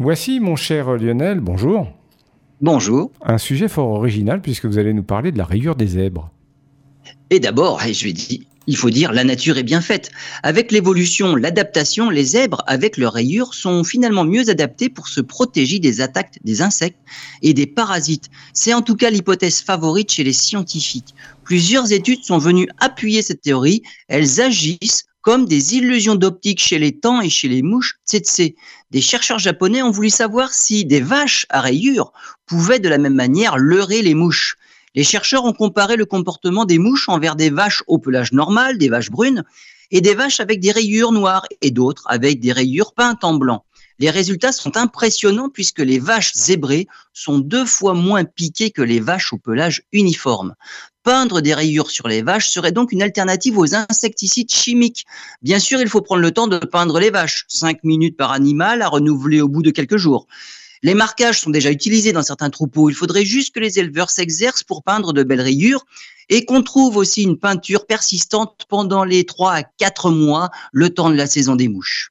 Voici, mon cher Lionel, bonjour. Bonjour. Un sujet fort original puisque vous allez nous parler de la rayure des zèbres. Et d'abord, je vais dire, il faut dire, la nature est bien faite. Avec l'évolution, l'adaptation, les zèbres, avec leurs rayures, sont finalement mieux adaptés pour se protéger des attaques des insectes et des parasites. C'est en tout cas l'hypothèse favorite chez les scientifiques. Plusieurs études sont venues appuyer cette théorie. Elles agissent comme des illusions d'optique chez les temps et chez les mouches tsetse. Des chercheurs japonais ont voulu savoir si des vaches à rayures pouvaient de la même manière leurrer les mouches. Les chercheurs ont comparé le comportement des mouches envers des vaches au pelage normal, des vaches brunes, et des vaches avec des rayures noires et d'autres avec des rayures peintes en blanc. Les résultats sont impressionnants puisque les vaches zébrées sont deux fois moins piquées que les vaches au pelage uniforme. Peindre des rayures sur les vaches serait donc une alternative aux insecticides chimiques. Bien sûr, il faut prendre le temps de peindre les vaches, 5 minutes par animal à renouveler au bout de quelques jours. Les marquages sont déjà utilisés dans certains troupeaux. Il faudrait juste que les éleveurs s'exercent pour peindre de belles rayures et qu'on trouve aussi une peinture persistante pendant les 3 à 4 mois, le temps de la saison des mouches.